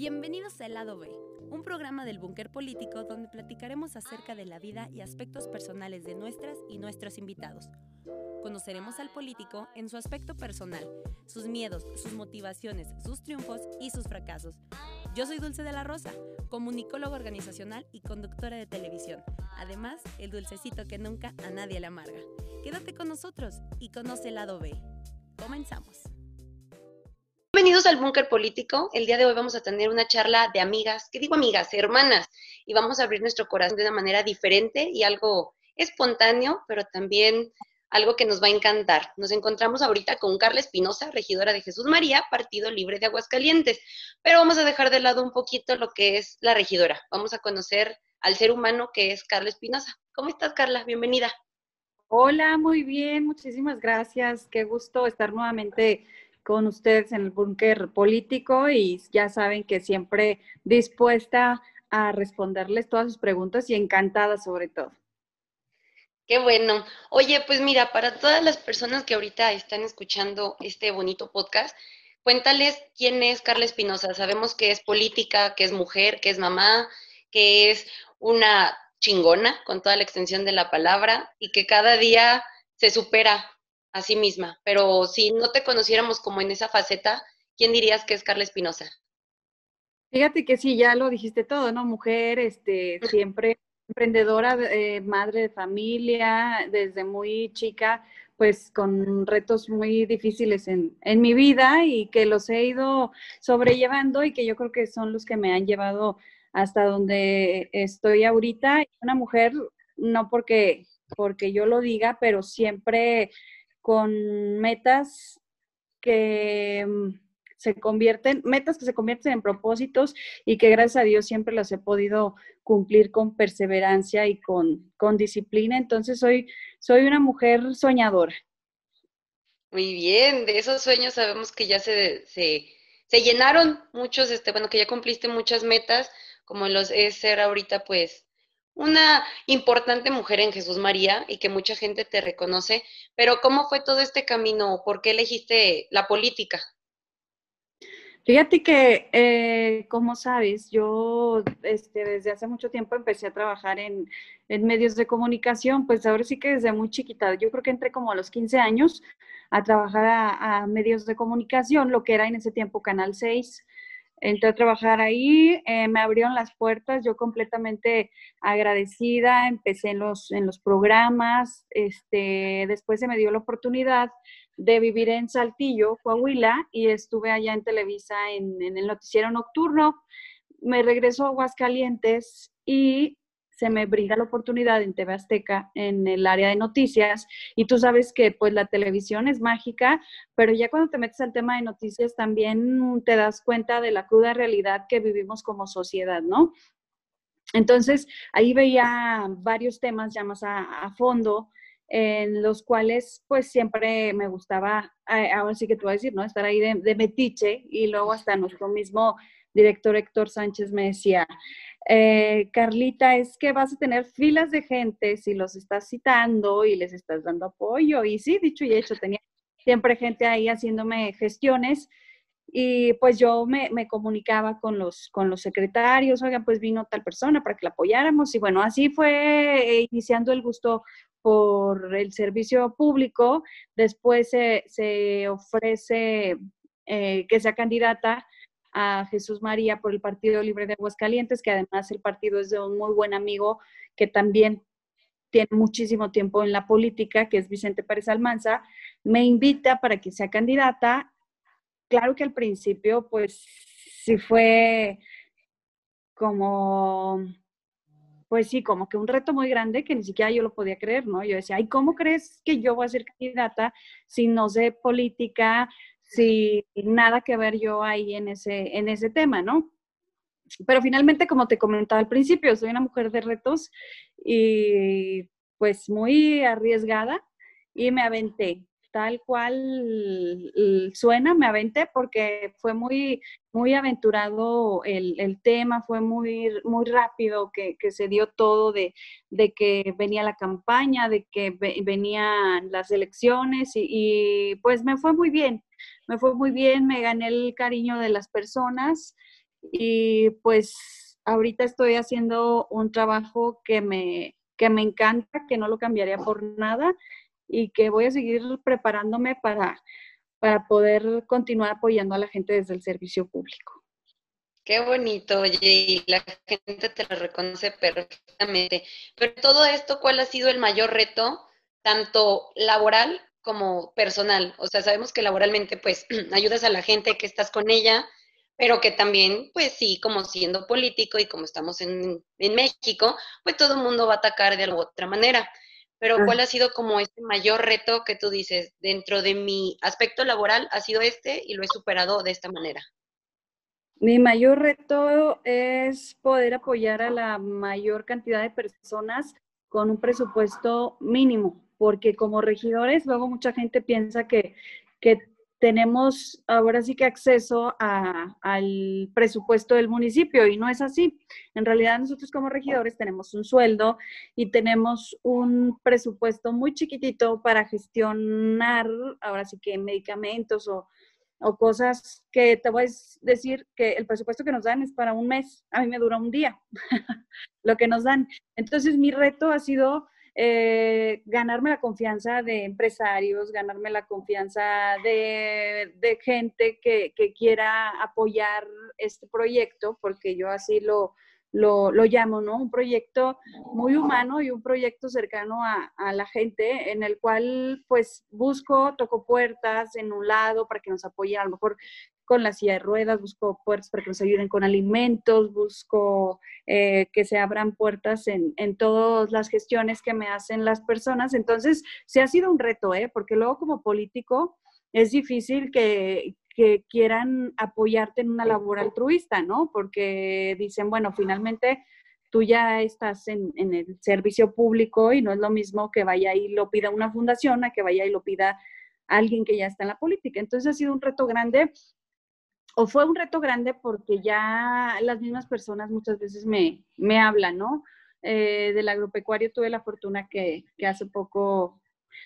Bienvenidos a El Lado B, un programa del Búnker Político donde platicaremos acerca de la vida y aspectos personales de nuestras y nuestros invitados. Conoceremos al político en su aspecto personal, sus miedos, sus motivaciones, sus triunfos y sus fracasos. Yo soy Dulce de la Rosa, comunicóloga organizacional y conductora de televisión. Además, el dulcecito que nunca a nadie le amarga. Quédate con nosotros y conoce el lado B. Comenzamos. Bienvenidos al Búnker Político. El día de hoy vamos a tener una charla de amigas, ¿qué digo amigas? Hermanas. Y vamos a abrir nuestro corazón de una manera diferente y algo espontáneo, pero también algo que nos va a encantar. Nos encontramos ahorita con Carla Espinosa, regidora de Jesús María, Partido Libre de Aguascalientes. Pero vamos a dejar de lado un poquito lo que es la regidora. Vamos a conocer al ser humano que es Carla Espinosa. ¿Cómo estás, Carla? Bienvenida. Hola, muy bien, muchísimas gracias. Qué gusto estar nuevamente con ustedes en el búnker político y ya saben que siempre dispuesta a responderles todas sus preguntas y encantada sobre todo. Qué bueno. Oye, pues mira, para todas las personas que ahorita están escuchando este bonito podcast, cuéntales quién es Carla Espinosa. Sabemos que es política, que es mujer, que es mamá, que es una chingona con toda la extensión de la palabra y que cada día se supera a sí misma. Pero si no te conociéramos como en esa faceta, ¿quién dirías que es Carla Espinosa? Fíjate que sí, ya lo dijiste todo, ¿no? Mujer, este, siempre emprendedora, eh, madre de familia, desde muy chica, pues con retos muy difíciles en, en, mi vida y que los he ido sobrellevando y que yo creo que son los que me han llevado hasta donde estoy ahorita. Una mujer, no porque, porque yo lo diga, pero siempre con metas que mm, se convierten, metas que se convierten en propósitos y que gracias a Dios siempre las he podido cumplir con perseverancia y con, con disciplina. Entonces soy, soy una mujer soñadora. Muy bien, de esos sueños sabemos que ya se, se, se llenaron muchos, este, bueno, que ya cumpliste muchas metas, como los es ser ahorita pues una importante mujer en Jesús María y que mucha gente te reconoce, pero ¿cómo fue todo este camino? ¿Por qué elegiste la política? Fíjate que, eh, como sabes, yo este, desde hace mucho tiempo empecé a trabajar en, medios de comunicación, pues ahora sí que desde muy chiquita, yo creo que entré como a los 15 años a trabajar a medios de comunicación, lo que era en ese tiempo Canal 6 entré a trabajar ahí, eh, me abrieron las puertas, yo completamente agradecida, empecé en los, en los programas, este, después se me dio la oportunidad de vivir en Saltillo, Coahuila, y estuve allá en Televisa en, en el noticiero nocturno. Me regreso a Aguascalientes y se me brinda la oportunidad en TV Azteca en el área de noticias y tú sabes que pues la televisión es mágica, pero ya cuando te metes al tema de noticias también te das cuenta de la cruda realidad que vivimos como sociedad, ¿no? Entonces, ahí veía varios temas ya más a, fondo, en los cuales pues siempre me gustaba, ahora sí que te voy a decir, ¿no? Estar ahí de metiche y luego hasta nuestro mismo director Héctor Sánchez me decía, eh, Carlita, es que vas a tener filas de gente si los estás citando y les estás dando apoyo. Y sí, dicho y hecho, tenía siempre gente ahí haciéndome gestiones y pues yo me, comunicaba con los, con los secretarios, oigan, pues vino tal persona para que la apoyáramos y bueno, así fue iniciando el gusto por el servicio público. Después se, ofrece eh, que sea candidata a Jesús María por el Partido Libre de Aguascalientes, que además el partido es de un muy buen amigo que también tiene muchísimo tiempo en la política, que es Vicente Pérez Almanza, me invita para que sea candidata. Claro que al principio, pues sí fue como, pues sí, como que un reto muy grande que ni siquiera yo lo podía creer, ¿no? Yo decía, ay, ¿cómo crees que yo voy a ser candidata si no sé política, sin nada que ver yo ahí en ese, en ese tema, ¿no? Pero finalmente, como te comentaba al principio, soy una mujer de retos y pues muy arriesgada y me aventé. Tal cual suena, me aventé porque fue muy, muy aventurado el, tema, fue muy, muy rápido que, se dio todo de, que venía la campaña, de que venían las elecciones y, pues me fue muy bien, me fue muy bien, me gané el cariño de las personas y pues ahorita estoy haciendo un trabajo que me, que me encanta, que no lo cambiaría por nada y que voy a seguir preparándome para, para poder continuar apoyando a la gente desde el servicio público. Qué bonito, oye, y la gente te lo reconoce perfectamente. Pero todo esto, ¿cuál ha sido el mayor reto, tanto laboral como personal? O sea, sabemos que laboralmente, pues, ayudas a la gente que estás con ella, pero que también, pues sí, como siendo político y como estamos en, México, pues todo el mundo va a atacar de alguna otra manera. Pero ah. ¿cuál ha sido como este mayor reto que tú dices dentro de mi aspecto laboral ha sido este y lo he superado de esta manera? Mi mayor reto es poder apoyar a la mayor cantidad de personas con un presupuesto mínimo, porque como regidores luego mucha gente piensa que, que tenemos ahora sí que acceso al presupuesto del municipio y no es así. En realidad nosotros como regidores tenemos un sueldo y tenemos un presupuesto muy chiquitito para gestionar ahora sí que medicamentos o, o cosas que te voy a decir que el presupuesto que nos dan es para un mes, a mí me dura un día lo que nos dan. Entonces mi reto ha sido eh, ganarme la confianza de empresarios, ganarme la confianza de, gente que, quiera apoyar este proyecto, porque yo así lo, lo, llamo, ¿no? Un proyecto muy humano y un proyecto cercano a, a, la gente, en el cual pues busco, toco puertas en un lado para que nos apoyen, a lo mejor con la silla de ruedas, busco puertas para que nos ayuden con alimentos, busco eh, que se abran puertas en, en, todas las gestiones que me hacen las personas. Entonces, sí ha sido un reto, ¿eh? porque luego como político es difícil que, que quieran apoyarte en una labor altruista, ¿no? Porque dicen, bueno, finalmente tú ya estás en, en, el servicio público y no es lo mismo que vaya y lo pida una fundación a que vaya y lo pida alguien que ya está en la política. Entonces ha sido un reto grande o fue un reto grande porque ya las mismas personas muchas veces me, me hablan, ¿no? Eh, del agropecuario tuve la fortuna que, hace poco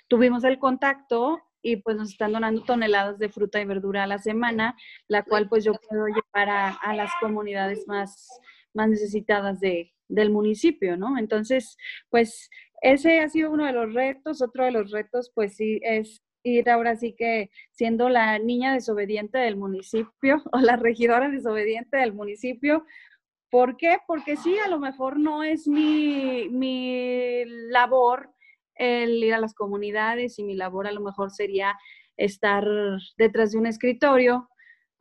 tuvimos el contacto y pues nos están donando toneladas de fruta y verdura a la semana, la cual pues yo puedo llevar a, a las comunidades más, más necesitadas de, del municipio, ¿no? Entonces, pues ese ha sido uno de los retos. Otro de los retos, pues sí, es ir ahora sí que siendo la niña desobediente del municipio o la regidora desobediente del municipio. ¿Por qué? Porque sí, a lo mejor no es mi, mi labor el ir a las comunidades y mi labor a lo mejor sería estar detrás de un escritorio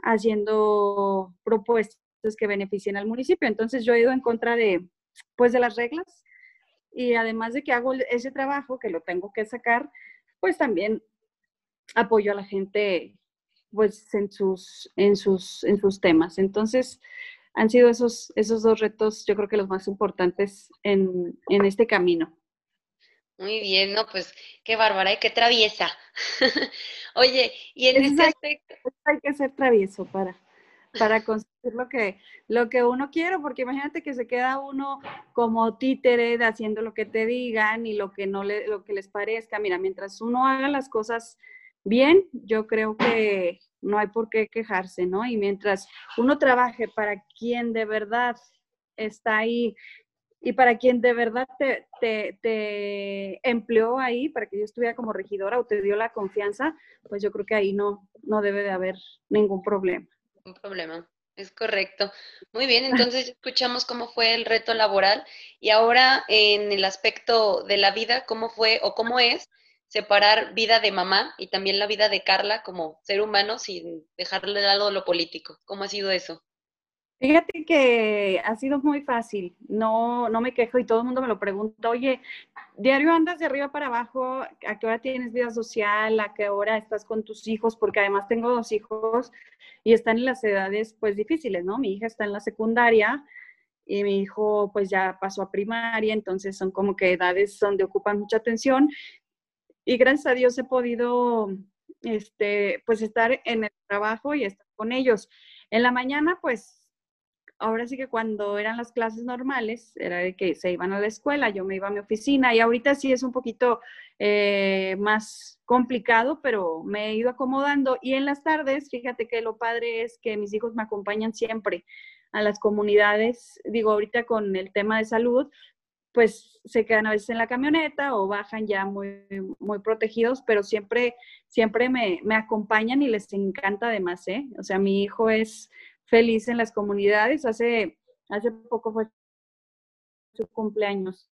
haciendo propuestas que beneficien al municipio. Entonces yo he ido en contra de, pues, de las reglas y además de que hago ese trabajo, que lo tengo que sacar, pues también apoyo a la gente pues en sus, en sus, en sus temas. Entonces, han sido esos, esos dos retos, yo creo que los más importantes en, en este camino. Muy bien, no, pues qué bárbara y qué traviesa. Oye, y en este aspecto... Hay que ser travieso para, para conseguir lo que, lo que uno quiere, porque imagínate que se queda uno como títere haciendo lo que te digan y lo que no le, lo que les parezca. Mira, mientras uno haga las cosas bien, yo creo que no hay por qué quejarse, ¿no? Y mientras uno trabaje para quien de verdad está ahí y para quien de verdad te, te, empleó ahí, para que yo estuviera como regidora o te dio la confianza, pues yo creo que ahí no, no debe de haber ningún problema. Un problema, es correcto. Muy bien, entonces escuchamos cómo fue el reto laboral y ahora en el aspecto de la vida, cómo fue o cómo es separar vida de mamá y también la vida de Carla como ser humano sin dejarle de lado lo político. ¿Cómo ha sido eso? Fíjate que ha sido muy fácil, no, no me quejo y todo el mundo me lo pregunta, oye, diario andas de arriba para abajo, ¿a qué hora tienes vida social? ¿A qué hora estás con tus hijos? Porque además tengo dos hijos y están en las edades pues difíciles, ¿no? Mi hija está en la secundaria y mi hijo pues ya pasó a primaria, entonces son como que edades donde ocupan mucha atención y gracias a Dios he podido, este, pues estar en el trabajo y estar con ellos. En la mañana, pues ahora sí que cuando eran las clases normales, era de que se iban a la escuela, yo me iba a mi oficina y ahorita sí es un poquito eh, más complicado, pero me he ido acomodando. Y en las tardes, fíjate que lo padre es que mis hijos me acompañan siempre a las comunidades, digo, ahorita con el tema de salud, pues se quedan a veces en la camioneta o bajan ya muy, muy protegidos, pero siempre, siempre me, me acompañan y les encanta además, ¿eh? O sea, mi hijo es feliz en las comunidades. Hace, hace poco fue su cumpleaños.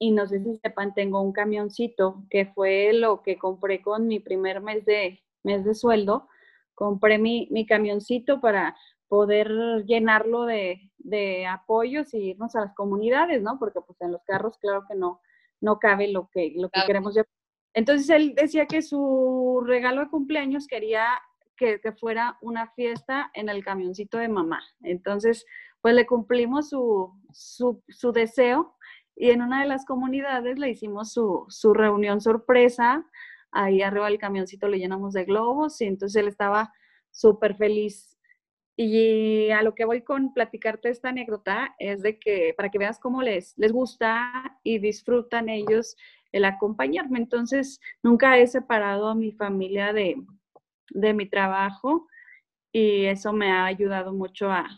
Y no sé si sepan, tengo un camioncito que fue lo que compré con mi primer mes de, mes de sueldo. Compré mi, mi camioncito para poder llenarlo de, de apoyos y irnos a las comunidades, ¿no? Porque pues en los carros claro que no, no cabe lo que, lo que queremos llevar. Entonces él decía que su regalo de cumpleaños quería que, fuera una fiesta en el camioncito de mamá. Entonces, pues le cumplimos su, su, deseo y en una de las comunidades le hicimos su, su, reunión sorpresa. Ahí arriba del camioncito le llenamos de globos y entonces él estaba súper feliz. Y a lo que voy con platicarte esta anécdota es de que para que veas cómo les, les gusta y disfrutan ellos el acompañarme. Entonces, nunca he separado a mi familia de, de mi trabajo y eso me ha ayudado mucho a,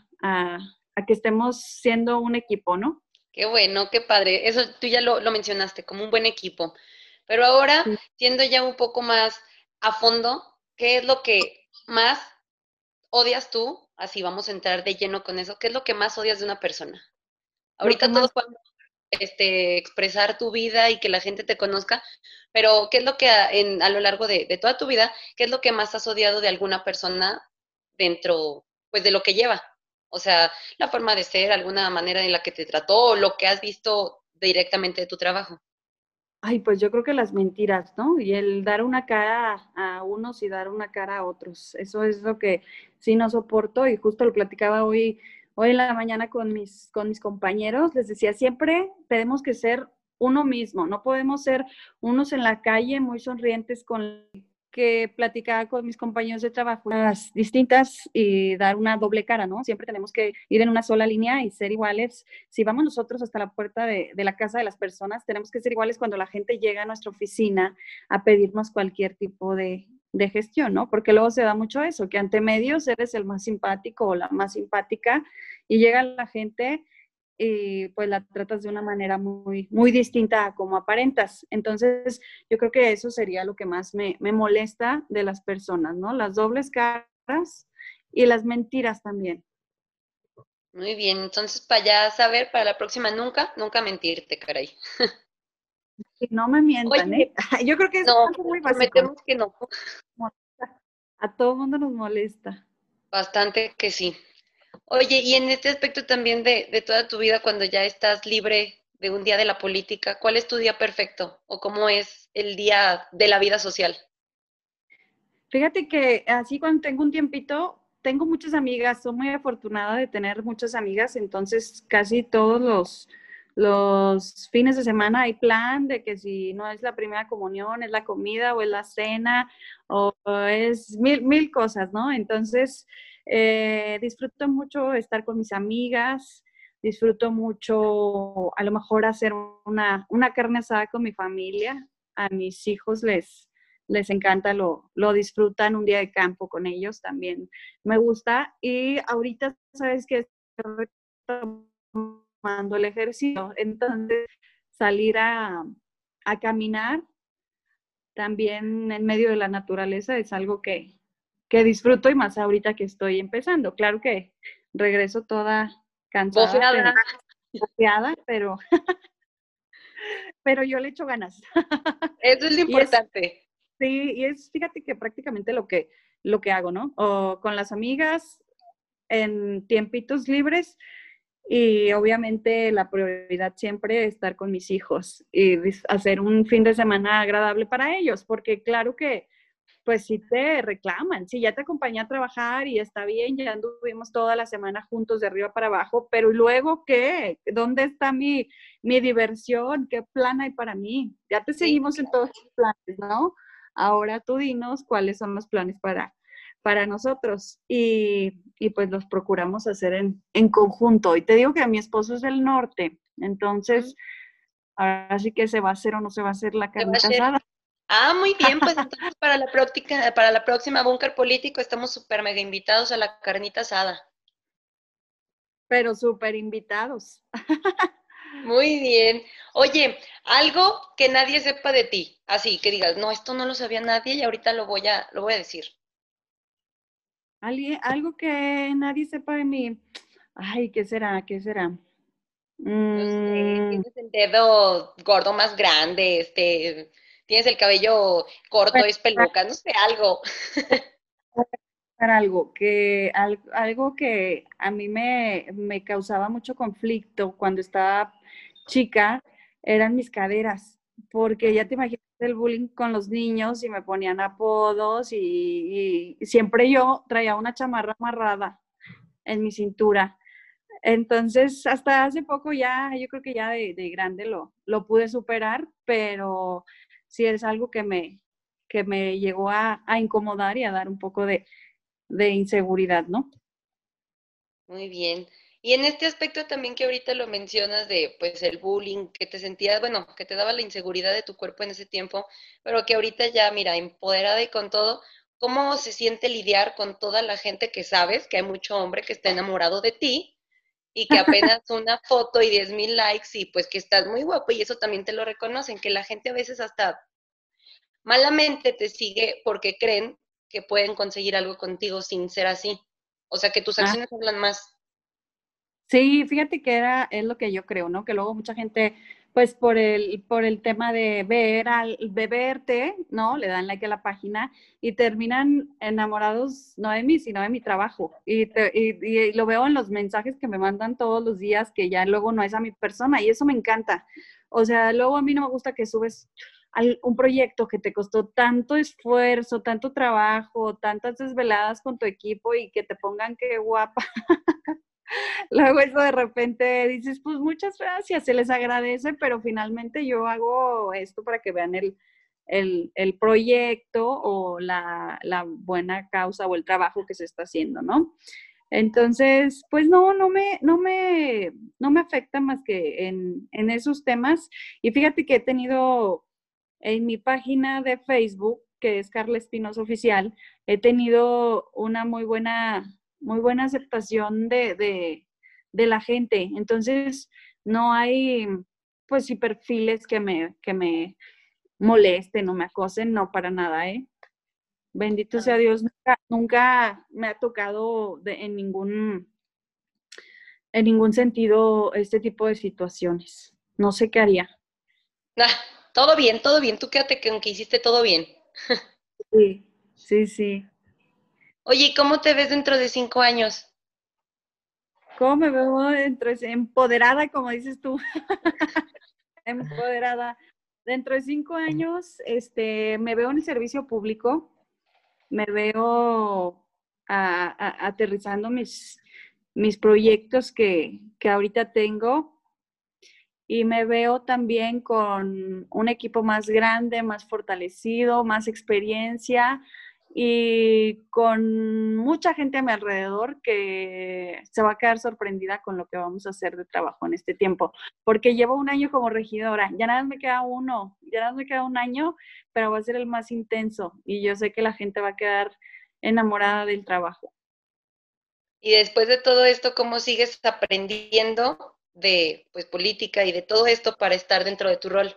que estemos siendo un equipo, ¿no? Qué bueno, qué padre. Eso tú ya lo, mencionaste, como un buen equipo. Pero ahora, siendo ya un poco más a fondo, ¿qué es lo que más odias tú? Así vamos a entrar de lleno con eso. ¿Qué es lo que más odias de una persona? Ahorita todos podemos este, expresar tu vida y que la gente te conozca, pero ¿qué es lo que a, a lo largo de, toda tu vida, qué es lo que más has odiado de alguna persona dentro, pues, de lo que lleva? O sea, la forma de ser, alguna manera en la que te trató, o lo que has visto directamente de tu trabajo. Ay, pues yo creo que las mentiras, ¿no? Y el dar una cara a unos y dar una cara a otros. Eso es lo que sí no soporto y justo lo platicaba hoy, hoy en la mañana con mis, con mis compañeros. Les decía, siempre tenemos que ser uno mismo, no podemos ser unos en la calle muy sonrientes con que platicaba con mis compañeros de trabajo, las distintas y dar una doble cara, ¿no? Siempre tenemos que ir en una sola línea y ser iguales. Si vamos nosotros hasta la puerta de, de, la casa de las personas, tenemos que ser iguales cuando la gente llega a nuestra oficina a pedirnos cualquier tipo de, de gestión, ¿no? Porque luego se da mucho eso, que ante medios eres el más simpático o la más simpática y llega la gente y pues la tratas de una manera muy, muy distinta a como aparentas. Entonces, yo creo que eso sería lo que más me, me molesta de las personas, ¿no? Las dobles caras y las mentiras también. Muy bien, entonces para ya saber, para la próxima nunca, nunca mentirte, caray. no me mientan, ¿eh? Yo creo que es no, muy básico. que no. A todo mundo nos molesta. Bastante que sí. Oye, y en este aspecto también de, de toda tu vida, cuando ya estás libre de un día de la política, ¿cuál es tu día perfecto o cómo es el día de la vida social? Fíjate que así cuando tengo un tiempito, tengo muchas amigas, soy muy afortunada de tener muchas amigas, entonces casi todos los, los fines de semana hay plan de que si no es la primera comunión, es la comida o es la cena o es mil, mil cosas, ¿no? Entonces, eh, disfruto mucho estar con mis amigas, disfruto mucho a lo mejor hacer una, una carne asada con mi familia. A mis hijos les, les encanta, lo, lo disfrutan un día de campo con ellos también. Me gusta. Y ahorita, ¿sabes que Estoy tomando el ejercicio. Entonces, salir a, a caminar también en medio de la naturaleza es algo que, que disfruto y más ahorita que estoy empezando. Claro que regreso toda cansada, pero, pero yo le echo ganas. Eso es lo importante. sí, y es, fíjate que prácticamente lo que, lo que hago, ¿no? O con las amigas en tiempitos libres y obviamente la prioridad siempre es estar con mis hijos y hacer un fin de semana agradable para ellos, porque claro que pues sí te reclaman, sí, ya te acompañé a trabajar y está bien, ya anduvimos toda la semana juntos de arriba para abajo, pero luego qué? ¿Dónde está mi, mi diversión? ¿Qué plan hay para mí? Ya te seguimos en todos los planes, ¿no? Ahora tú dinos cuáles son los planes para, para nosotros y, y pues los procuramos hacer en, en, conjunto. Y te digo que mi esposo es del norte, entonces ahora sí que se va a hacer o no se va a hacer la carne asada. Ah, muy bien, pues entonces para la, próxima, para la próxima Búnker Político estamos súper mega invitados a la carnita asada. Pero súper invitados. Muy bien. Oye, algo que nadie sepa de ti, así que digas, no, esto no lo sabía nadie y ahorita lo voy a, lo voy a decir. algo que nadie sepa de mí. Ay, ¿qué será? ¿Qué será? Mm. tienes el dedo gordo más grande, este, tienes el cabello corto, es peluca, no sé, algo. algo que algo que a mí me, me, causaba mucho conflicto cuando estaba chica eran mis caderas, porque ya te imaginas el bullying con los niños y me ponían apodos y, y siempre yo traía una chamarra amarrada en mi cintura entonces, hasta hace poco ya, yo creo que ya de, grande lo, lo pude superar, pero sí es algo que me, que me llegó a, incomodar y a dar un poco de, de inseguridad, ¿no? Muy bien. Y en este aspecto también que ahorita lo mencionas de pues el bullying, que te sentías, bueno, que te daba la inseguridad de tu cuerpo en ese tiempo, pero que ahorita ya, mira, empoderada y con todo, ¿cómo se siente lidiar con toda la gente que sabes que hay mucho hombre que está enamorado de ti y que apenas una foto y 10 mil likes y pues que estás muy guapo y eso también te lo reconocen, que la gente a veces hasta malamente te sigue porque creen que pueden conseguir algo contigo sin ser así. O sea, que tus ah. acciones hablan más. Sí, fíjate que era, es lo que yo creo, ¿no? Que luego mucha gente pues por el, por el tema de ver al, de verte, ¿no? Le dan like a la página y terminan enamorados no de mí, sino de mi trabajo. Y, y, lo veo en los mensajes que me mandan todos los días, que ya luego no es a mi persona y eso me encanta. O sea, luego a mí no me gusta que subes un proyecto que te costó tanto esfuerzo, tanto trabajo, tantas desveladas con tu equipo y que te pongan que guapa. Luego eso de repente dices, pues muchas gracias, se les agradece, pero finalmente yo hago esto para que vean el, el, proyecto o la, la, buena causa o el trabajo que se está haciendo, ¿no? Entonces, pues no, no me, no me, no me afecta más que en, en esos temas. Y fíjate que he tenido en mi página de Facebook, que es Carla Espinosa Oficial, he tenido una muy buena muy buena aceptación de, la gente. Entonces, no hay, pues sí, perfiles que me, que me molesten o me acosen, no para nada, ¿eh? Bendito sea Dios, nunca, me ha tocado en ningún en ningún sentido este tipo de situaciones. No sé qué haría. Ah, todo bien, todo bien. Tú quédate con que hiciste todo bien. sí, sí, sí. Oye, ¿cómo te ves dentro de cinco años? ¿Cómo me veo dentro de empoderada, como dices tú? empoderada. Dentro de cinco años, este, me veo en el servicio público, me veo aterrizando mis, mis proyectos que, que ahorita tengo y me veo también con un equipo más grande, más fortalecido, más experiencia, y con mucha gente a mi alrededor que se va a quedar sorprendida con lo que vamos a hacer de trabajo en este tiempo, porque llevo un año como regidora, ya nada me queda uno, ya nada me queda un año, pero va a ser el más intenso y yo sé que la gente va a quedar enamorada del trabajo. Y después de todo esto, ¿cómo sigues aprendiendo de pues política y de todo esto para estar dentro de tu rol?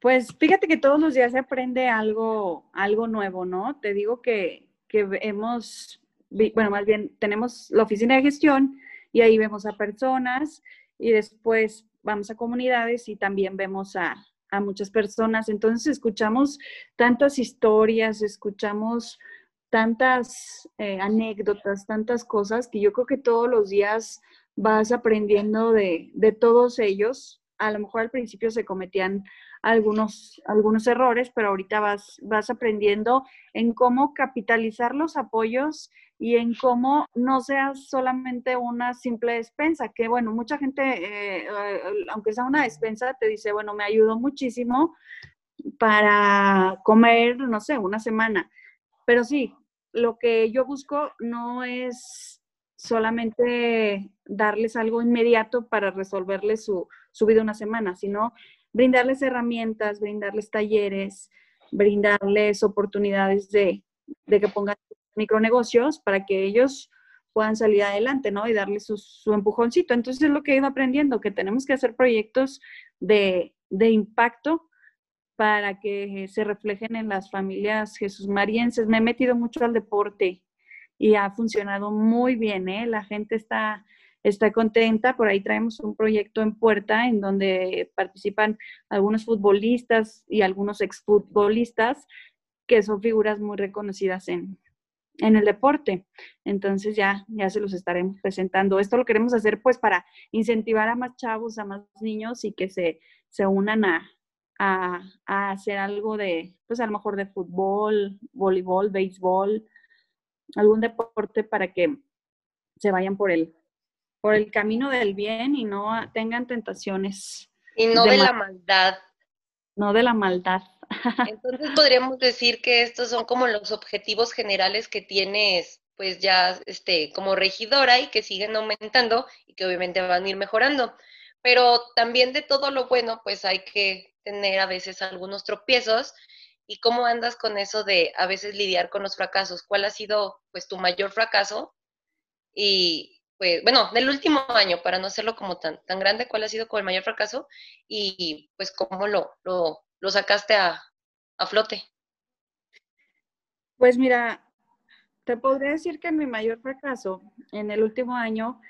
Pues fíjate que todos los días se aprende algo, algo nuevo, ¿no? Te digo que, que hemos, bueno, más bien tenemos la oficina de gestión y ahí vemos a personas y después vamos a comunidades y también vemos a, a muchas personas. Entonces escuchamos tantas historias, escuchamos tantas eh, anécdotas, tantas cosas que yo creo que todos los días vas aprendiendo de, de todos ellos. A lo mejor al principio se cometían algunos, algunos errores, pero ahorita vas, vas aprendiendo en cómo capitalizar los apoyos y en cómo no seas solamente una simple despensa, que bueno, mucha gente, eh, eh, aunque sea una despensa, te dice, bueno, me ayudó muchísimo para comer, no sé, una semana. Pero sí, lo que yo busco no es solamente darles algo inmediato para resolverles su, su vida una semana, sino brindarles herramientas, brindarles talleres, brindarles oportunidades de, de que pongan micronegocios para que ellos puedan salir adelante, ¿no? Y darles su, empujoncito. Entonces es lo que he ido aprendiendo, que tenemos que hacer proyectos de, de impacto para que se reflejen en las familias Jesús Marienses. Me he metido mucho al deporte y ha funcionado muy bien, ¿eh? La gente está, está contenta. Por ahí traemos un proyecto en puerta en donde participan algunos futbolistas y algunos exfutbolistas que son figuras muy reconocidas en, en el deporte. Entonces ya, ya se los estaremos presentando. Esto lo queremos hacer pues para incentivar a más chavos, a más niños y que se, se unan a, a, hacer algo de, pues a lo mejor de fútbol, voleibol, béisbol, algún deporte para que se vayan por el, por el camino del bien y no tengan tentaciones. Y no de, la maldad. No de la maldad. Entonces podríamos decir que estos son como los objetivos generales que tienes pues ya este como regidora y que siguen aumentando y que obviamente van a ir mejorando. Pero también de todo lo bueno, pues hay que tener a veces algunos tropiezos. ¿Y cómo andas con eso de a veces lidiar con los fracasos? ¿Cuál ha sido pues tu mayor fracaso? Y pues, bueno, del último año, para no hacerlo como tan, tan grande, ¿cuál ha sido con el mayor fracaso? Y pues cómo lo, lo, lo sacaste a, a flote. Pues mira, te podría decir que mi mayor fracaso en el último año,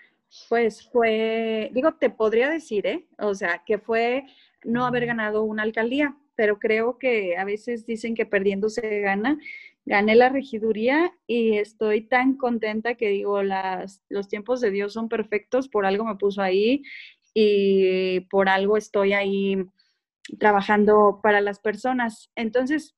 pues fue, digo, te podría decir, ¿eh? O sea, que fue no haber ganado una alcaldía, pero creo que a veces dicen que perdiendo se gana. Gané la regiduría y estoy tan contenta que digo, las, los tiempos de Dios son perfectos, por algo me puso ahí y por algo estoy ahí trabajando para las personas. Entonces,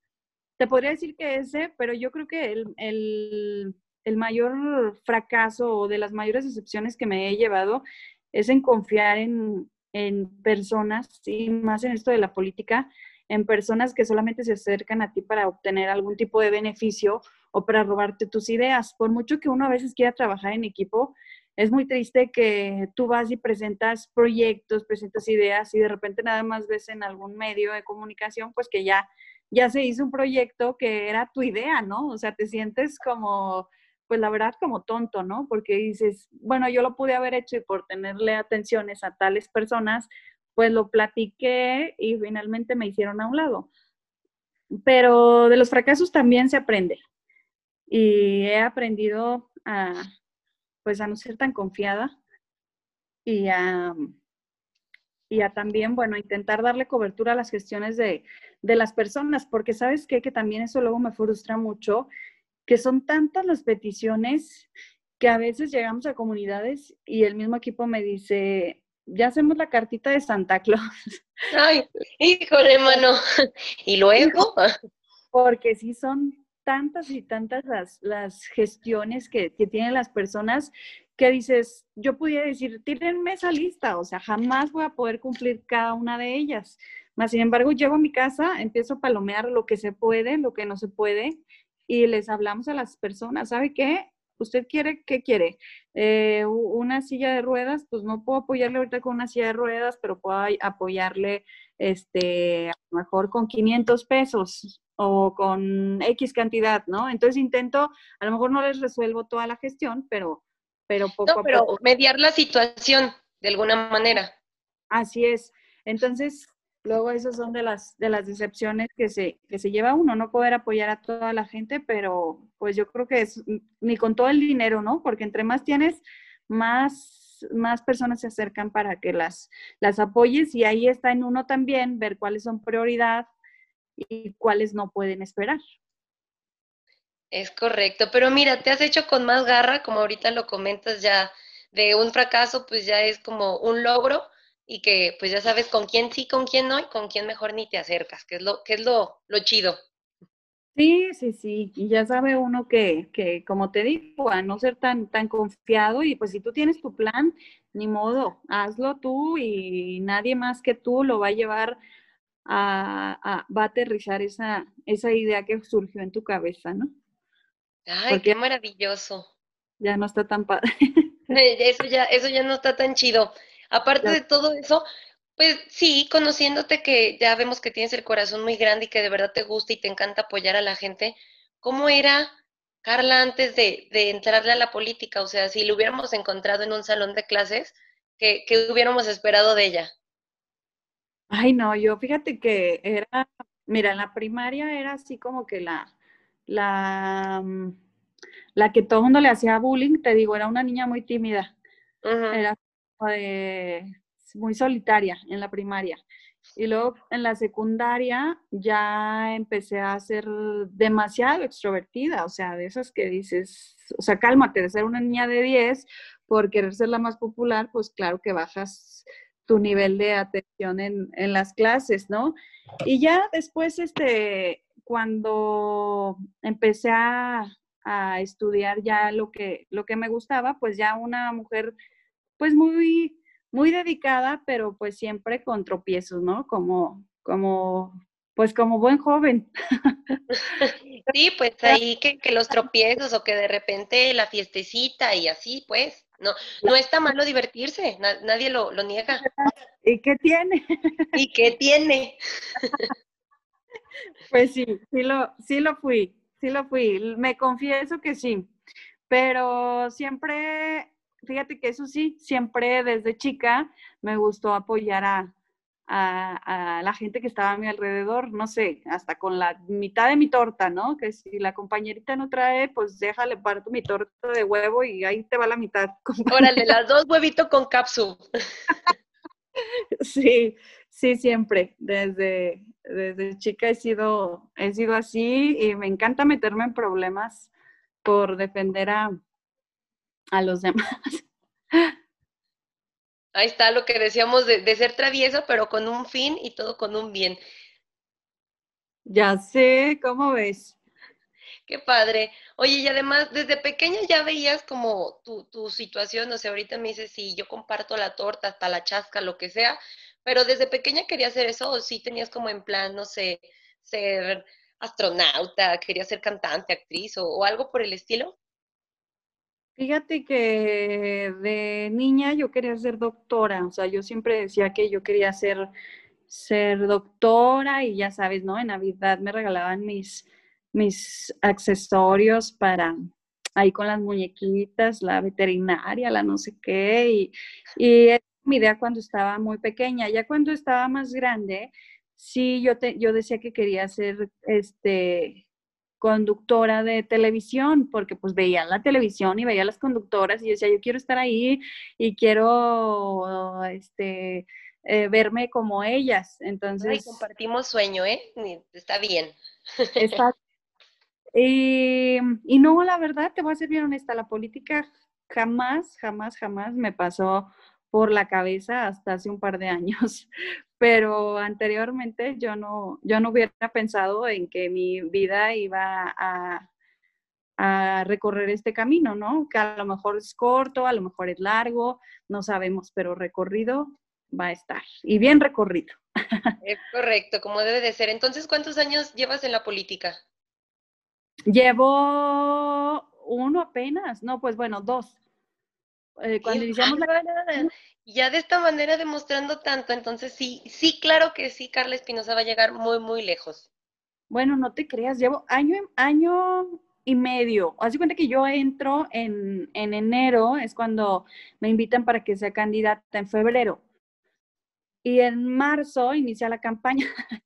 te podría decir que ese, pero yo creo que el, el, el mayor fracaso o de las mayores excepciones que me he llevado es en confiar en, en personas, y más en esto de la política, en personas que solamente se acercan a ti para obtener algún tipo de beneficio o para robarte tus ideas. Por mucho que uno a veces quiera trabajar en equipo, es muy triste que tú vas y presentas proyectos, presentas ideas y de repente nada más ves en algún medio de comunicación, pues que ya, ya se hizo un proyecto que era tu idea, ¿no? O sea, te sientes como pues la verdad como tonto, ¿no? Porque dices, bueno, yo lo pude haber hecho y por tenerle atenciones a tales personas, pues lo platiqué y finalmente me hicieron a un lado. Pero de los fracasos también se aprende. Y he aprendido a, pues a no ser tan confiada y a, y a también, bueno, intentar darle cobertura a las gestiones de, de las personas, porque sabes qué? que también eso luego me frustra mucho que son tantas las peticiones que a veces llegamos a comunidades y el mismo equipo me dice, ya hacemos la cartita de Santa Claus. Ay, híjole, mano. ¿Y luego? Porque sí son tantas y tantas las, las gestiones que, que tienen las personas que dices, yo pudiera decir, tírenme esa lista, o sea, jamás voy a poder cumplir cada una de ellas. Más sin embargo, llego a mi casa, empiezo a palomear lo que se puede, lo que no se puede, y les hablamos a las personas, ¿sabe qué? ¿Usted quiere, qué quiere? Eh, una silla de ruedas, pues no puedo apoyarle ahorita con una silla de ruedas, pero puedo apoyarle este, a lo mejor con 500 pesos o con X cantidad, ¿no? Entonces intento, a lo mejor no les resuelvo toda la gestión, pero, pero poco a pero mediar la situación de alguna manera. Así es. Entonces, Luego esas son de las, de las decepciones que se, que se lleva uno, no poder apoyar a toda la gente, pero pues yo creo que es ni con todo el dinero, ¿no? Porque entre más tienes, más, más personas se acercan para que las, las apoyes y ahí está en uno también ver cuáles son prioridad y cuáles no pueden esperar. Es correcto, pero mira, te has hecho con más garra, como ahorita lo comentas ya, de un fracaso, pues ya es como un logro y que pues ya sabes con quién sí, con quién no y con quién mejor ni te acercas, que es lo, que es lo, lo chido. Sí, sí, sí, y ya sabe uno que, que, como te digo, a no ser tan, tan confiado y pues si tú tienes tu plan, ni modo, hazlo tú y nadie más que tú lo va a llevar a, va a aterrizar esa, esa idea que surgió en tu cabeza, ¿no? Ay, qué maravilloso. Ya no está tan padre. Eso ya, eso ya no está tan chido. Aparte de todo eso, pues sí, conociéndote que ya vemos que tienes el corazón muy grande y que de verdad te gusta y te encanta apoyar a la gente, ¿cómo era Carla antes de, entrarle a la política? O sea, si lo hubiéramos encontrado en un salón de clases, ¿qué, hubiéramos esperado de ella? Ay, no, yo fíjate que era, mira, en la primaria era así como que la, la, mm, la que todo el mundo le hacía bullying, te digo, era una niña muy tímida. Era de muy solitaria en la primaria. Y luego en la secundaria ya empecé a ser demasiado extrovertida, o sea, de esas que dices, o sea, cálmate, de ser una niña de 10 por querer ser la más popular, pues claro que bajas tu nivel de atención en, en las clases, ¿no? Y ya después, este, cuando empecé a, a estudiar ya lo que, lo que me gustaba, pues ya una mujer, pues muy muy dedicada, pero pues siempre con tropiezos, ¿no? Como, como, pues como buen joven. Sí, pues ahí que, que los tropiezos o que de repente la fiestecita y así, pues, no, no está malo divertirse, nadie lo, lo niega. ¿Y qué tiene? ¿Y qué tiene? Pues sí, sí lo, sí lo fui, sí lo fui, me confieso que sí, pero siempre fíjate que eso sí, siempre desde chica me gustó apoyar a, la gente que estaba a mi alrededor, no sé, hasta con la mitad de mi torta, ¿no? Que si la compañerita no trae, pues déjale parto mi torta de huevo y ahí te va la mitad. Órale, las dos huevitos con cápsula. sí, sí, siempre. Desde, desde chica he sido, he sido así y me encanta meterme en problemas por defender a, a los demás. Ahí está lo que decíamos de, ser travieso, pero con un fin y todo con un bien. Ya sé, ¿cómo ves? Qué padre. Oye, y además, desde pequeña ya veías como tu, tu situación, o sea, ahorita me dices, si yo comparto la torta, hasta la chasca, lo que sea, pero desde pequeña quería hacer eso, o sí tenías como en plan, no sé, ser astronauta, quería ser cantante, actriz, o algo por el estilo. Fíjate que de niña yo quería ser doctora, o sea, yo siempre decía que yo quería ser, ser doctora y ya sabes, ¿no? En Navidad me regalaban mis, mis accesorios para ahí con las muñequitas, la veterinaria, la no sé qué, y, y mi idea cuando estaba muy pequeña. Ya cuando estaba más grande, sí, yo, te, yo decía que quería ser este, conductora de televisión, porque pues veía la televisión y veía las conductoras y yo decía, yo quiero estar ahí y quiero este, eh, verme como ellas. Entonces... compartimos sueño, ¿eh? Está bien. Está, y no, la verdad, te voy a ser bien honesta, la política jamás, jamás, jamás me pasó por la cabeza hasta hace un par de años, pero anteriormente yo no, yo no hubiera pensado en que mi vida iba a, a recorrer este camino, ¿no? Que a lo mejor es corto, a lo mejor es largo, no sabemos, pero recorrido va a estar y bien recorrido. Es correcto, como debe de ser. Entonces, ¿cuántos años llevas en la política? Llevo uno apenas, no, pues bueno, dos. Eh, cuando iniciamos la ya de esta manera demostrando tanto, entonces sí, sí, claro que sí, Carla Espinosa va a llegar muy, muy lejos. Bueno, no te creas, llevo año, año y medio. Haz de cuenta que yo entro en, en enero, es cuando me invitan para que sea candidata en febrero. Y en marzo inicia la campaña.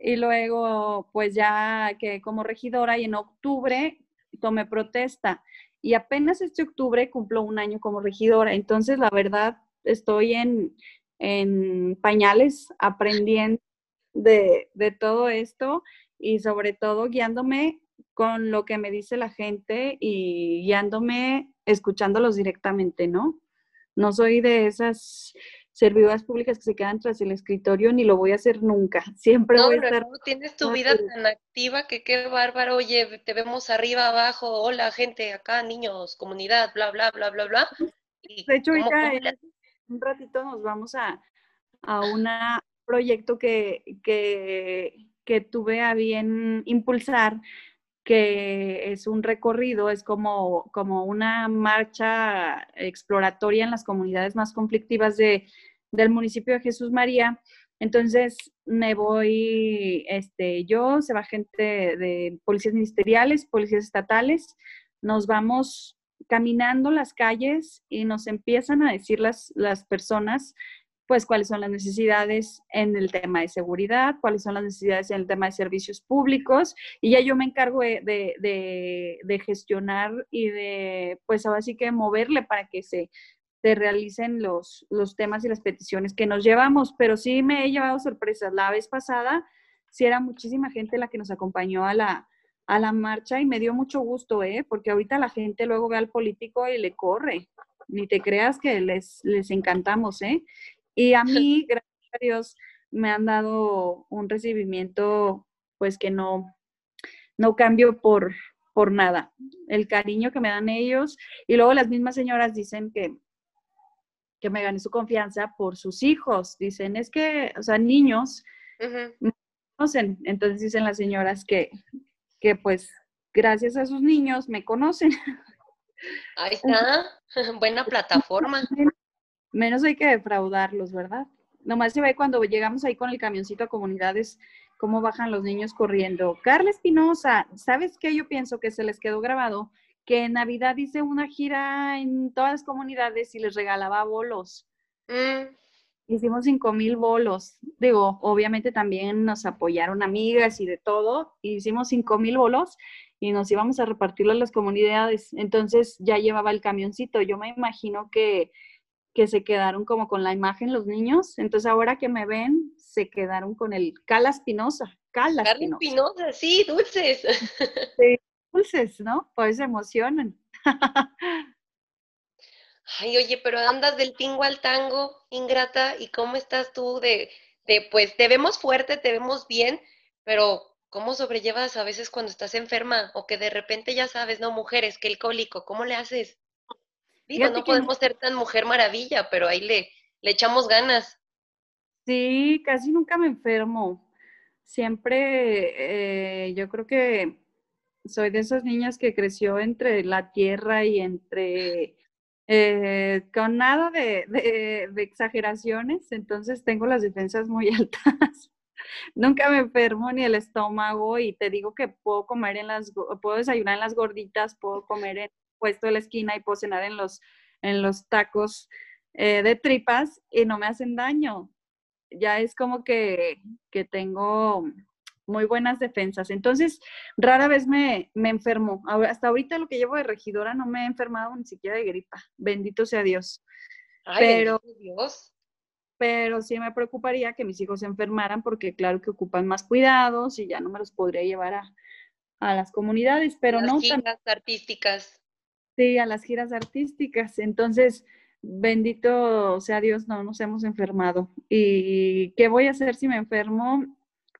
y luego, pues ya que como regidora y en octubre tomé protesta y apenas este octubre cumplo un año como regidora. Entonces, la verdad, estoy en, pañales aprendiendo de, todo esto y sobre todo guiándome con lo que me dice la gente y guiándome escuchándolos directamente, ¿no? No soy de esas servidoras públicas que se quedan tras el escritorio, ni lo voy a hacer nunca. Siempre voy a estar. No, tienes tu vida tan activa que qué bárbaro. Oye, te vemos arriba, abajo, hola gente, acá, niños, comunidad, bla, bla, bla, bla, bla. de hecho, ahorita en un ratito nos vamos a, a un proyecto que, que, que tuve a bien impulsar que es un recorrido, es como, como una marcha exploratoria en las comunidades más conflictivas de, del municipio de Jesús María. Entonces me voy, este, yo, se va gente de policías ministeriales, policías estatales, nos vamos caminando las calles y nos empiezan a decir las, las personas pues cuáles son las necesidades en el tema de seguridad, cuáles son las necesidades en el tema de servicios públicos, y ya yo me encargo de, gestionar y de, pues ahora sí que moverle para que se, se realicen los, los temas y las peticiones que nos llevamos, pero sí me he llevado sorpresas. La vez pasada, sí era muchísima gente la que nos acompañó a la, a la marcha y me dio mucho gusto, ¿eh? porque ahorita la gente luego ve al político y le corre. Ni te creas que les, les encantamos, ¿eh? Y a mí, gracias a Dios, me han dado un recibimiento, pues que no, no cambio por, por nada. El cariño que me dan ellos. Y luego las mismas señoras dicen que, que me gané su confianza por sus hijos. Dicen, es que, o sea, niños, conocen. Entonces dicen las señoras que, que pues gracias a sus niños me conocen. Ahí está, buena plataforma. Menos hay que defraudarlos, ¿verdad? Nomás se ve cuando llegamos ahí con el camioncito a comunidades, cómo bajan los niños corriendo. Carla Espinosa, ¿sabes qué? Yo pienso que se les quedó grabado que en Navidad hice una gira en todas las comunidades y les regalaba bolos. Mm. Hicimos cinco mil bolos. Digo, obviamente también nos apoyaron amigas y de todo. hicimos cinco mil bolos y nos íbamos a repartirlo a las comunidades. Entonces ya llevaba el camioncito. Yo me imagino que que se quedaron como con la imagen los niños. Entonces ahora que me ven, se quedaron con el Cala Espinosa. Cala Espinosa, sí, dulces. Sí, dulces, ¿no? Pues se emocionan. Ay, oye, pero andas del tingo al tango, ingrata, ¿y cómo estás tú de, de, pues te vemos fuerte, te vemos bien, pero ¿cómo sobrellevas a veces cuando estás enferma o que de repente ya sabes, no, mujeres, que el cólico, ¿cómo le haces? Digo, no podemos ser tan mujer maravilla, pero ahí le, le echamos ganas. Sí, casi nunca me enfermo. Siempre, eh, yo creo que soy de esas niñas que creció entre la tierra y entre, eh, con nada de, de, exageraciones, entonces tengo las defensas muy altas. Nunca me enfermo ni el estómago y te digo que puedo comer en las, puedo desayunar en las gorditas, puedo comer en puesto de la esquina y puedo cenar en los, en los tacos eh, de tripas y no me hacen daño. Ya es como que, que tengo muy buenas defensas. Entonces, rara vez me, me enfermo. Hasta ahorita lo que llevo de regidora no me he enfermado ni siquiera de gripa. Bendito sea Dios. pero, Dios. pero sí me preocuparía que mis hijos se enfermaran porque claro que ocupan más cuidados y ya no me los podría llevar a, a las comunidades, pero las no. Artísticas a las giras artísticas. Entonces, bendito sea Dios, no nos hemos enfermado. ¿Y qué voy a hacer si me enfermo?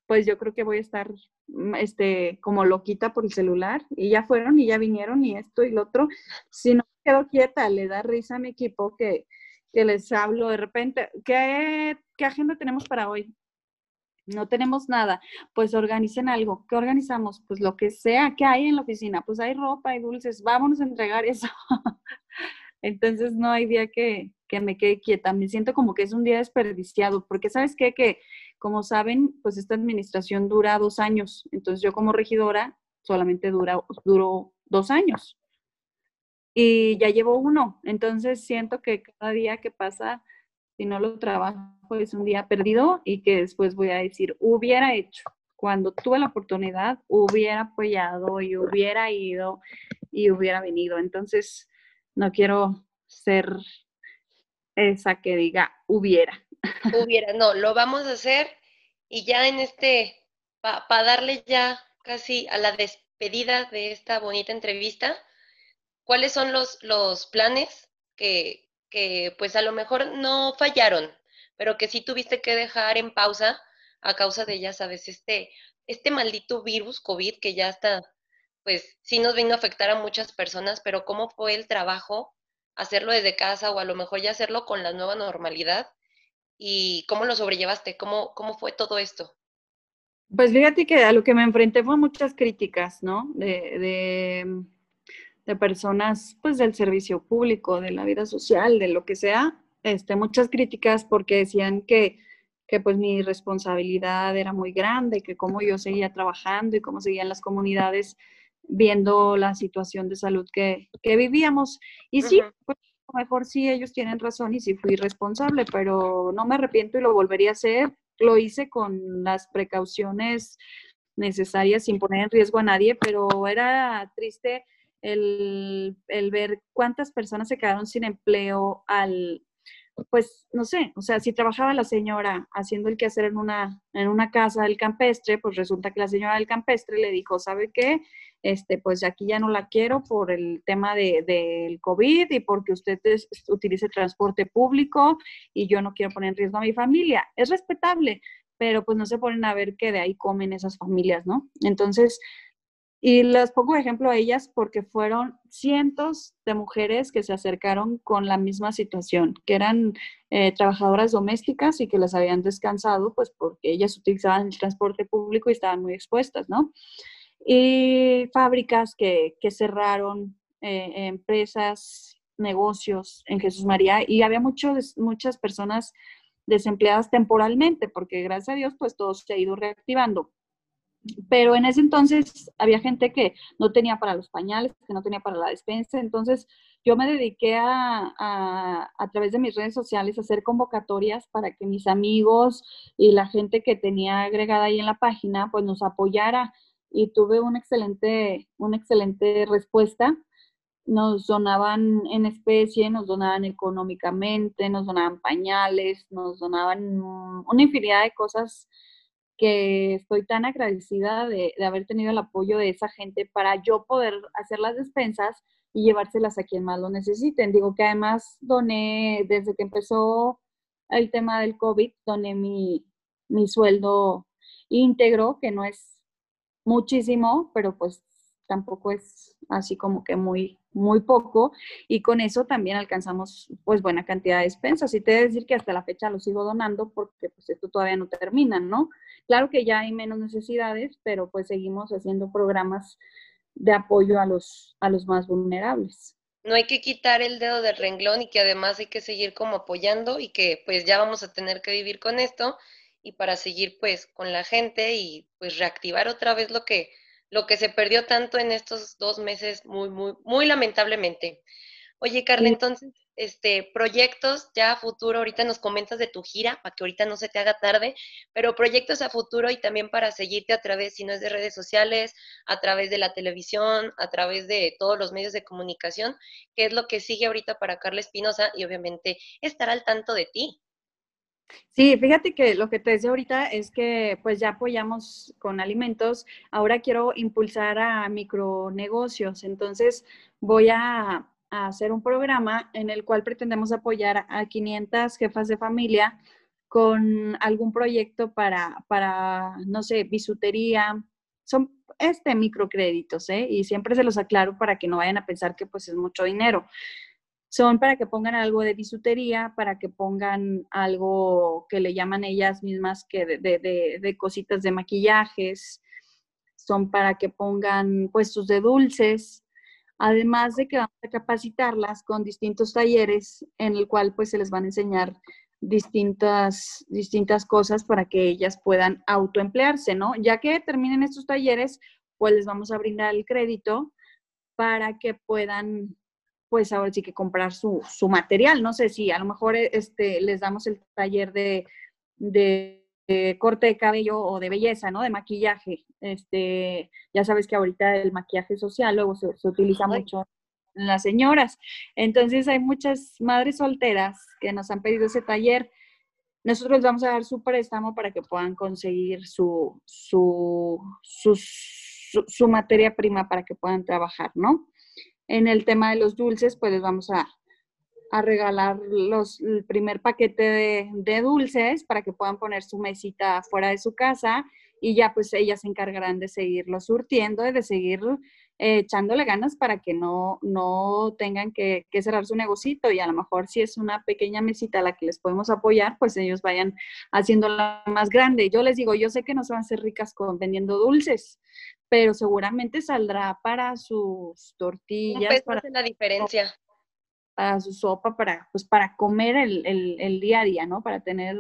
Pues yo creo que voy a estar mm, este, como loquita por el celular y ya fueron y ya vinieron y esto y lo otro. Si no quedo quieta, le da risa a mi equipo que, que les hablo de repente. ¿Qué, ¿Qué agenda tenemos para hoy? No tenemos nada, pues organicen algo. ¿Qué organizamos? Pues lo que sea que hay en la oficina, pues hay ropa, hay dulces, vámonos a entregar eso. Entonces no hay día que, que, me quede quieta, me siento como que es un día desperdiciado, porque sabes qué, que como saben, pues esta administración dura dos años, entonces yo como regidora solamente dura, duró dos años y ya llevo uno, entonces siento que cada día que pasa si no lo trabajo es un día perdido y que después voy a decir, hubiera hecho, cuando tuve la oportunidad, hubiera apoyado y hubiera ido y hubiera venido. Entonces, no quiero ser esa que diga hubiera. Hubiera, no, lo vamos a hacer y ya en este, para darle ya casi a la despedida de esta bonita entrevista, ¿cuáles son los, los planes que, que pues a lo mejor no fallaron, pero que sí tuviste que dejar en pausa a causa de, ya sabes, este, este maldito virus COVID que ya está, pues sí nos vino a afectar a muchas personas, pero ¿cómo fue el trabajo hacerlo desde casa o a lo mejor ya hacerlo con la nueva normalidad? ¿Y cómo lo sobrellevaste? ¿Cómo, cómo fue todo esto? Pues fíjate que a lo que me enfrenté fue muchas críticas, ¿no? De, de, de, personas, pues del servicio público, de la vida social, de lo que sea, este, muchas críticas porque decían que, que pues mi responsabilidad era muy grande, que cómo yo seguía trabajando y cómo seguían las comunidades viendo la situación de salud que, que vivíamos. Y sí, pues, a lo mejor sí ellos tienen razón y sí fui responsable, pero no me arrepiento y lo volvería a hacer lo hice con las precauciones necesarias sin poner en riesgo a nadie, pero era triste el, ver cuántas personas se quedaron sin empleo al, pues, no sé, o sea, si trabajaba la señora haciendo el quehacer en una, en una casa del campestre, pues resulta que la señora del campestre le dijo, ¿sabe qué? Este, pues aquí ya no la quiero por el tema del de, COVID y porque usted utilice transporte público y yo no quiero poner en riesgo a mi familia. Es respetable, pero pues no se ponen a ver qué de ahí comen esas familias, ¿no? Entonces, y les pongo ejemplo a ellas porque fueron cientos de mujeres que se acercaron con la misma situación, que eran eh, trabajadoras domésticas y que las habían descansado, pues porque ellas utilizaban el transporte público y estaban muy expuestas, ¿no? Y fábricas que, que cerraron, eh, empresas, negocios en Jesús María y había muchos, muchas personas desempleadas temporalmente, porque gracias a Dios, pues todo se ha ido reactivando pero en ese entonces había gente que no tenía para los pañales, que no tenía para la despensa, entonces yo me dediqué a, a, través de mis redes sociales a hacer convocatorias para que mis amigos y la gente que tenía agregada ahí en la página pues nos apoyara y tuve una excelente, una excelente respuesta. Nos donaban en especie, nos donaban económicamente, nos donaban pañales, nos donaban una infinidad de cosas que estoy tan agradecida de, haber tenido el apoyo de esa gente para yo poder hacer las despensas y llevárselas a quien más lo necesiten. Digo que además doné, desde que empezó el tema del COVID, doné mi, mi sueldo íntegro, que no es muchísimo, pero pues tampoco es así como que muy, muy poco. Y con eso también alcanzamos pues buena cantidad de despensas. Y te decir que hasta la fecha lo sigo donando porque pues esto todavía no termina, ¿no? Claro que ya hay menos necesidades, pero pues seguimos haciendo programas de apoyo a los, a los más vulnerables. No hay que quitar el dedo del renglón y que además hay que seguir como apoyando y que pues ya vamos a tener que vivir con esto y para seguir pues con la gente y pues reactivar otra vez lo que lo que se perdió tanto en estos dos meses muy muy muy lamentablemente. Oye, Carla, entonces este, proyectos ya a futuro, ahorita nos comentas de tu gira, para que ahorita no se te haga tarde, pero proyectos a futuro y también para seguirte a través, si no es de redes sociales, a través de la televisión, a través de todos los medios de comunicación, qué es lo que sigue ahorita para Carla Espinosa y obviamente estar al tanto de ti. Sí, fíjate que lo que te decía ahorita es que pues ya apoyamos con alimentos, ahora quiero impulsar a micronegocios, entonces voy a hacer un programa en el cual pretendemos apoyar a 500 jefas de familia con algún proyecto para, para no sé, bisutería. Son este microcréditos, ¿eh? Y siempre se los aclaro para que no vayan a pensar que pues es mucho dinero. Son para que pongan algo de bisutería, para que pongan algo que le llaman ellas mismas que de, de, de cositas de maquillajes. Son para que pongan puestos de dulces, Además de que vamos a capacitarlas con distintos talleres en el cual pues se les van a enseñar distintas, distintas cosas para que ellas puedan autoemplearse, ¿no? Ya que terminen estos talleres, pues les vamos a brindar el crédito para que puedan, pues ahora sí que comprar su, su material. No sé si a lo mejor este, les damos el taller de, de corte de cabello o de belleza, ¿no? De maquillaje. Este, ya sabes que ahorita el maquillaje social luego se, utiliza mucho en las señoras. Entonces hay muchas madres solteras que nos han pedido ese taller. Nosotros les vamos a dar su préstamo para que puedan conseguir su, su, su, su materia prima para que puedan trabajar, ¿no? En el tema de los dulces, pues les vamos a, a regalar los, el primer paquete de, dulces para que puedan poner su mesita fuera de su casa y ya pues ellas se encargarán de seguirlo surtiendo y de seguir eh, echándole ganas para que no, no tengan que, que, cerrar su negocito y a lo mejor si es una pequeña mesita a la que les podemos apoyar, pues ellos vayan haciéndola más grande. Yo les digo, yo sé que no se van a hacer ricas con vendiendo dulces, pero seguramente saldrá para sus tortillas. para la diferencia para su sopa, para, pues, para comer el, el, día a día, ¿no? Para tener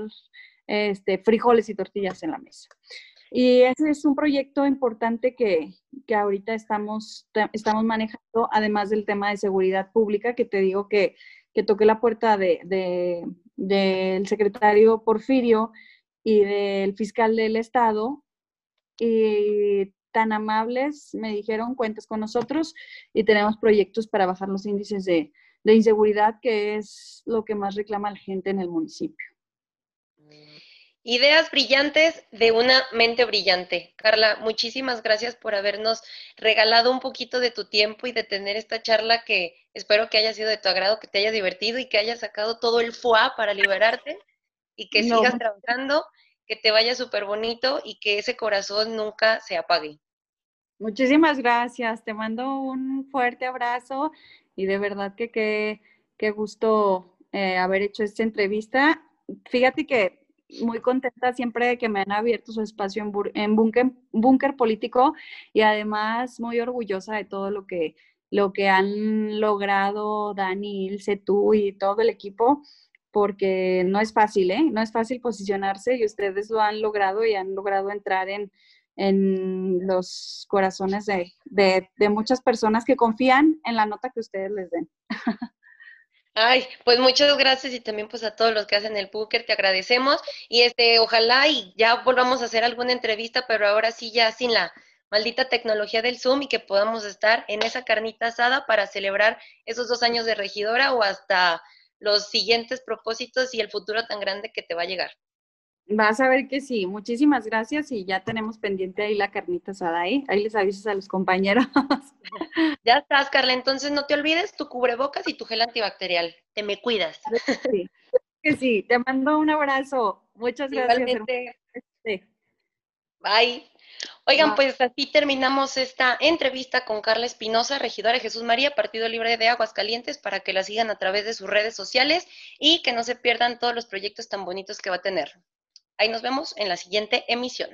este, frijoles y tortillas en la mesa. Y ese es un proyecto importante que, que ahorita estamos, estamos manejando, además del tema de seguridad pública, que te digo que, que toqué la puerta de, de, del secretario Porfirio y del fiscal del Estado, y tan amables me dijeron, cuentas con nosotros y tenemos proyectos para bajar los índices de, de inseguridad, que es lo que más reclama la gente en el municipio. Ideas brillantes de una mente brillante. Carla, muchísimas gracias por habernos regalado un poquito de tu tiempo y de tener esta charla que espero que haya sido de tu agrado, que te haya divertido y que hayas sacado todo el fuá para liberarte y que sigas trabajando, que te vaya súper bonito y que ese corazón nunca se apague. Muchísimas gracias. Te mando un fuerte abrazo y de verdad que qué, gusto eh, haber hecho esta entrevista. Fíjate que muy contenta siempre de que me han abierto su espacio en, en búnker, político y además muy orgullosa de todo lo que, lo que han logrado Dani, Ilse, tú y todo el equipo, porque no es fácil, ¿eh? No es fácil posicionarse y ustedes lo han logrado y han logrado entrar en, en los corazones de, de, muchas personas que confían en la nota que ustedes les den. Ay, pues muchas gracias y también pues a todos los que hacen el Booker, te agradecemos y este, ojalá y ya volvamos a hacer alguna entrevista, pero ahora sí ya sin la maldita tecnología del Zoom y que podamos estar en esa carnita asada para celebrar esos dos años de regidora o hasta los siguientes propósitos y el futuro tan grande que te va a llegar. Vas a ver que sí. Muchísimas gracias y ya tenemos pendiente ahí la carnita asada ahí. Ahí les avisas a los compañeros. Ya estás, Carla. Entonces no te olvides tu cubrebocas y tu gel antibacterial. Te me cuidas. Sí, que sí. Te mando un abrazo. Muchas gracias. Bye. Oigan, pues así terminamos esta entrevista con Carla Espinosa, regidora de Jesús María, Partido Libre de Aguascalientes, para que la sigan a través de sus redes sociales y que no se pierdan todos los proyectos tan bonitos que va a tener. Ahí nos vemos en la siguiente emisión.